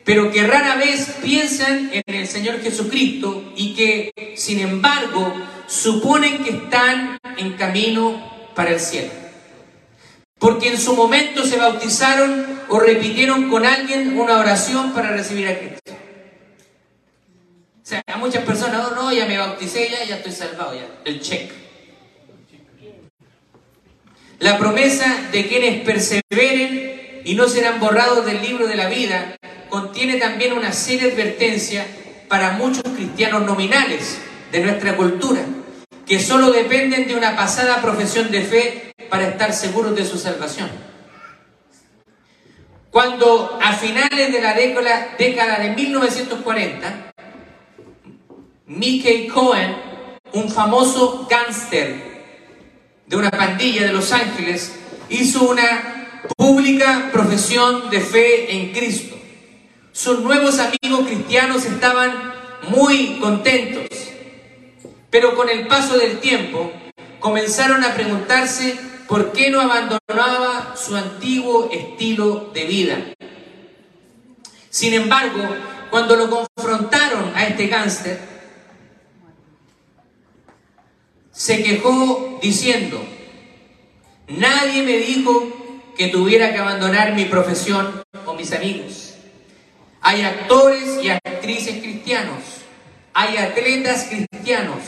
pero que rara vez piensan en el Señor Jesucristo y que, sin embargo, suponen que están en camino para el cielo. Porque en su momento se bautizaron o repitieron con alguien una oración para recibir a Cristo. O sea, a muchas personas, oh no, ya me bauticé, ya, ya estoy salvado, ya, el check. La promesa de quienes perseveren y no serán borrados del libro de la vida contiene también una seria advertencia para muchos cristianos nominales de nuestra cultura, que solo dependen de una pasada profesión de fe para estar seguros de su salvación. Cuando a finales de la década, de 1940, Mickey Cohen, un famoso gángster de una pandilla de Los Ángeles, hizo una pública profesión de fe en Cristo. Sus nuevos amigos cristianos estaban muy contentos, pero con el paso del tiempo comenzaron a preguntarse por qué no abandonaba su antiguo estilo de vida. Sin embargo, cuando lo confrontaron a este gángster, se quejó diciendo, nadie me dijo que tuviera que abandonar mi profesión o mis amigos. Hay actores y actrices cristianos. Hay atletas cristianos.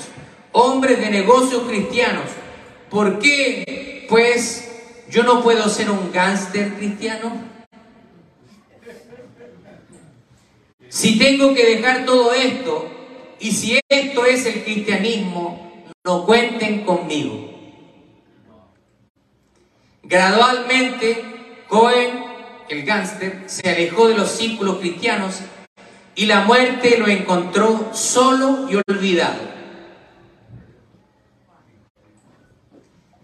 Hombres de negocios cristianos. ¿Por qué? Pues yo no puedo ser un gángster cristiano. Si tengo que dejar todo esto y si esto es el cristianismo, no cuenten conmigo. Gradualmente, Cohen el gángster, se alejó de los círculos cristianos y la muerte lo encontró solo y olvidado.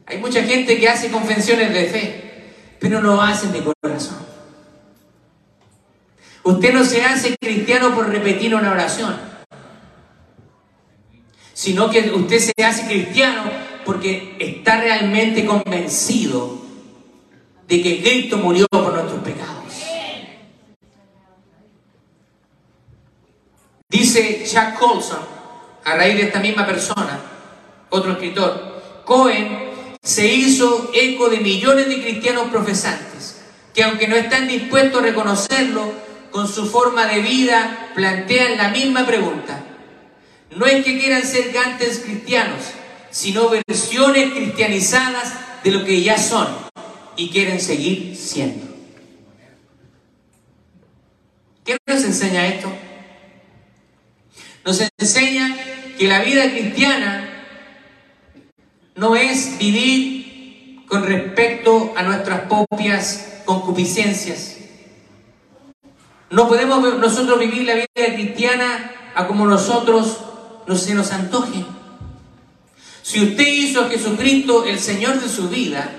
Hay mucha gente que hace confesiones de fe, pero no hacen de corazón. Usted no se hace cristiano por repetir una oración, sino que usted se hace cristiano porque está realmente convencido de que Cristo murió por nuestros pecados. Dice Jack Colson, a raíz de esta misma persona, otro escritor, Cohen se hizo eco de millones de cristianos profesantes, que aunque no están dispuestos a reconocerlo, con su forma de vida plantean la misma pregunta. No es que quieran ser gantes cristianos, sino versiones cristianizadas de lo que ya son y quieren seguir siendo. ¿Qué nos enseña esto? Nos enseña que la vida cristiana no es vivir con respecto a nuestras propias concupiscencias. No podemos nosotros vivir la vida cristiana a como nosotros no se nos antoje. Si usted hizo a Jesucristo el Señor de su vida,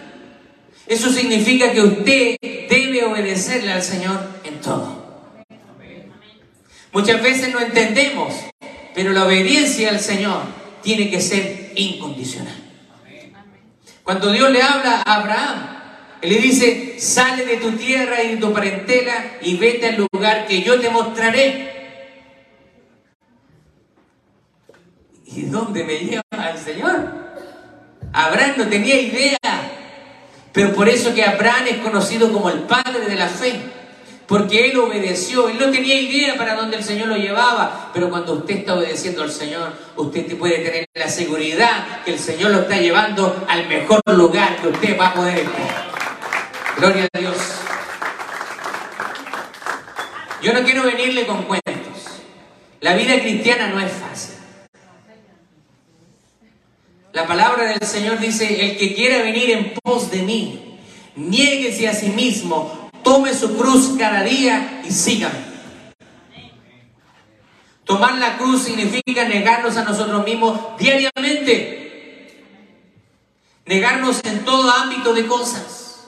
eso significa que usted debe obedecerle al Señor en todo. Muchas veces no entendemos, pero la obediencia al Señor tiene que ser incondicional. Cuando Dios le habla a Abraham, Él le dice, sale de tu tierra y de tu parentela y vete al lugar que yo te mostraré. ¿Y dónde me lleva el Señor? Abraham no tenía idea pero por eso que Abraham es conocido como el padre de la fe. Porque él obedeció, él no tenía idea para dónde el Señor lo llevaba, pero cuando usted está obedeciendo al Señor, usted puede tener la seguridad que el Señor lo está llevando al mejor lugar que usted va a poder estar. Gloria a Dios. Yo no quiero venirle con cuentos. La vida cristiana no es fácil. La palabra del Señor dice, el que quiera venir en pos de mí, niéguese a sí mismo, tome su cruz cada día y sígame. Tomar la cruz significa negarnos a nosotros mismos diariamente. Negarnos en todo ámbito de cosas.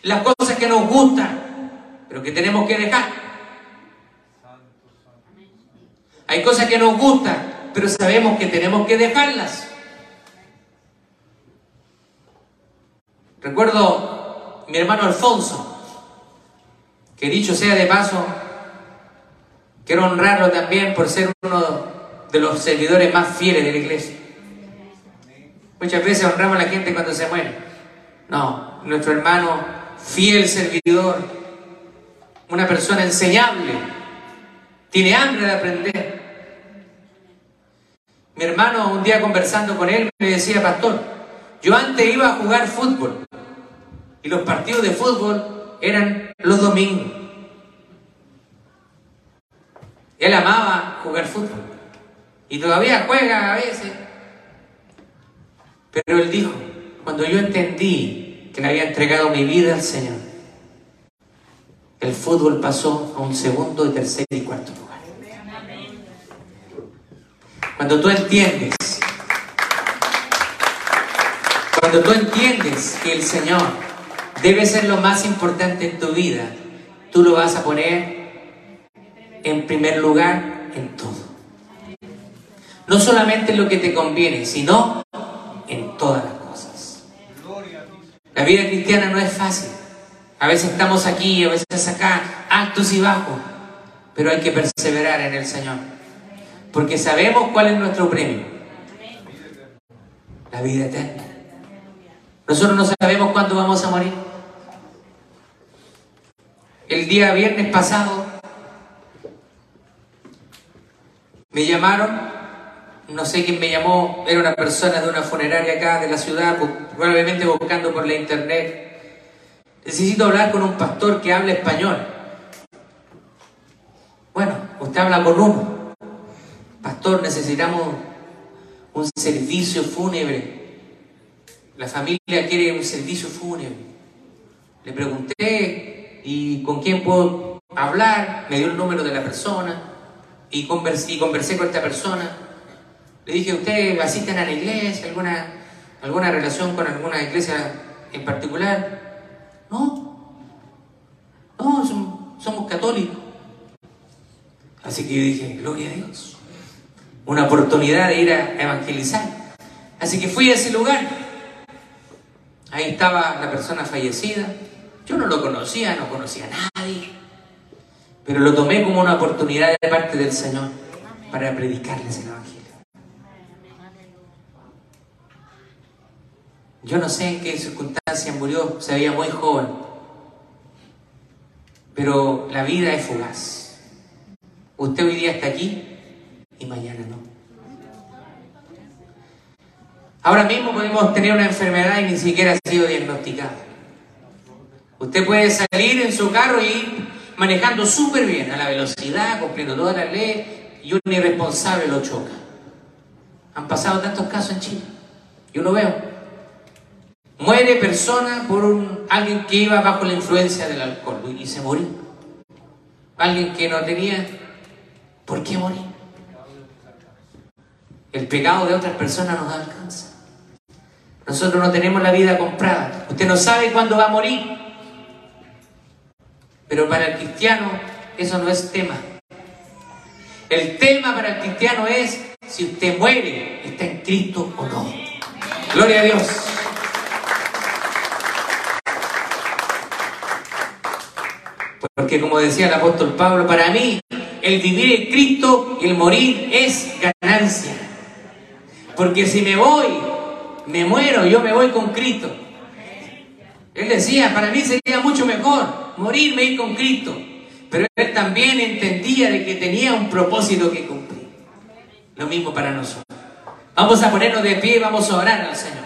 Las cosas que nos gustan, pero que tenemos que dejar. Hay cosas que nos gustan, pero sabemos que tenemos que dejarlas. Recuerdo mi hermano Alfonso, que dicho sea de paso, quiero honrarlo también por ser uno de los servidores más fieles de la iglesia. Muchas veces honramos a la gente cuando se muere. No, nuestro hermano, fiel servidor, una persona enseñable, tiene hambre de aprender. Mi hermano, un día conversando con él, me decía, pastor, yo antes iba a jugar fútbol y los partidos de fútbol eran los domingos. Él amaba jugar fútbol. Y todavía juega a veces. Pero él dijo, cuando yo entendí que le había entregado mi vida al Señor, el fútbol pasó a un segundo, tercer y cuarto lugar. Cuando tú entiendes, cuando tú entiendes que el Señor debe ser lo más importante en tu vida, tú lo vas a poner en primer lugar en todo. No solamente en lo que te conviene, sino en todas las cosas. La vida cristiana no es fácil. A veces estamos aquí, a veces acá, altos y bajos, pero hay que perseverar en el Señor. Porque sabemos cuál es nuestro premio. La vida eterna. Nosotros no sabemos cuándo vamos a morir. El día viernes pasado me llamaron, no sé quién me llamó, era una persona de una funeraria acá de la ciudad, probablemente buscando por la internet. Necesito hablar con un pastor que hable español. Bueno, usted habla con uno. Pastor, necesitamos un servicio fúnebre. La familia quiere un servicio fúnebre. Le pregunté y con quién puedo hablar, me dio el número de la persona y conversé, con esta persona. Le dije, ¿usted asisten a la iglesia? ¿Alguna, alguna relación con alguna iglesia en particular? No, no, somos, católicos. Así que yo dije, gloria a Dios, una oportunidad de ir a evangelizar. Así que fui a ese lugar. Ahí estaba la persona fallecida, yo no lo conocía, no conocía a nadie, pero lo tomé como una oportunidad de parte del Señor para predicarles el Evangelio. Yo no sé en qué circunstancia murió, se veía muy joven, pero la vida es fugaz. Usted hoy día está aquí y mañana no. Ahora mismo podemos tener una enfermedad y ni siquiera ha sido diagnosticada. Usted puede salir en su carro y manejando súper bien, a la velocidad, cumpliendo todas las leyes, y un irresponsable lo choca. Han pasado tantos casos en Chile. Yo lo veo. Muere persona por un, alguien que iba bajo la influencia del alcohol y se murió. Alguien que no tenía por qué morir. El pecado de otras personas nos alcanza. Nosotros no tenemos la vida comprada. Usted no sabe cuándo va a morir. Pero para el cristiano eso no es tema. El tema para el cristiano es si usted muere, está en Cristo o no. Gloria a Dios. Porque como decía el apóstol Pablo, para mí el vivir en Cristo y el morir es ganancia. Porque si me voy, me muero, yo me voy con Cristo. Él decía, para mí sería mucho mejor morirme ir con Cristo. Pero él también entendía de que tenía un propósito que cumplir. Lo mismo para nosotros. Vamos a ponernos de pie y vamos a orar al Señor.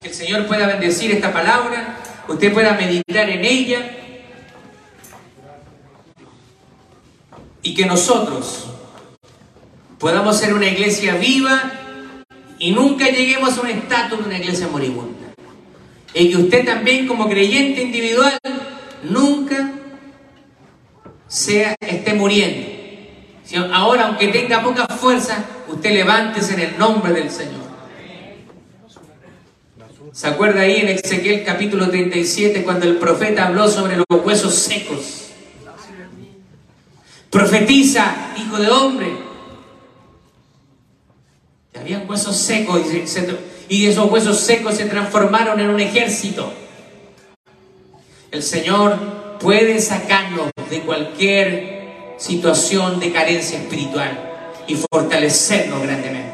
Que el Señor pueda bendecir esta palabra, usted pueda meditar en ella y que nosotros podamos ser una iglesia viva y nunca lleguemos a un estatus de una iglesia moribunda. Y que usted también como creyente individual nunca sea, esté muriendo. Ahora, aunque tenga poca fuerza, usted levántese en el nombre del Señor. ¿Se acuerda ahí en Ezequiel capítulo 37 cuando el profeta habló sobre los huesos secos? Profetiza, hijo de hombre. Habían huesos secos y esos huesos secos se transformaron en un ejército. El Señor puede sacarnos de cualquier situación de carencia espiritual y fortalecernos grandemente.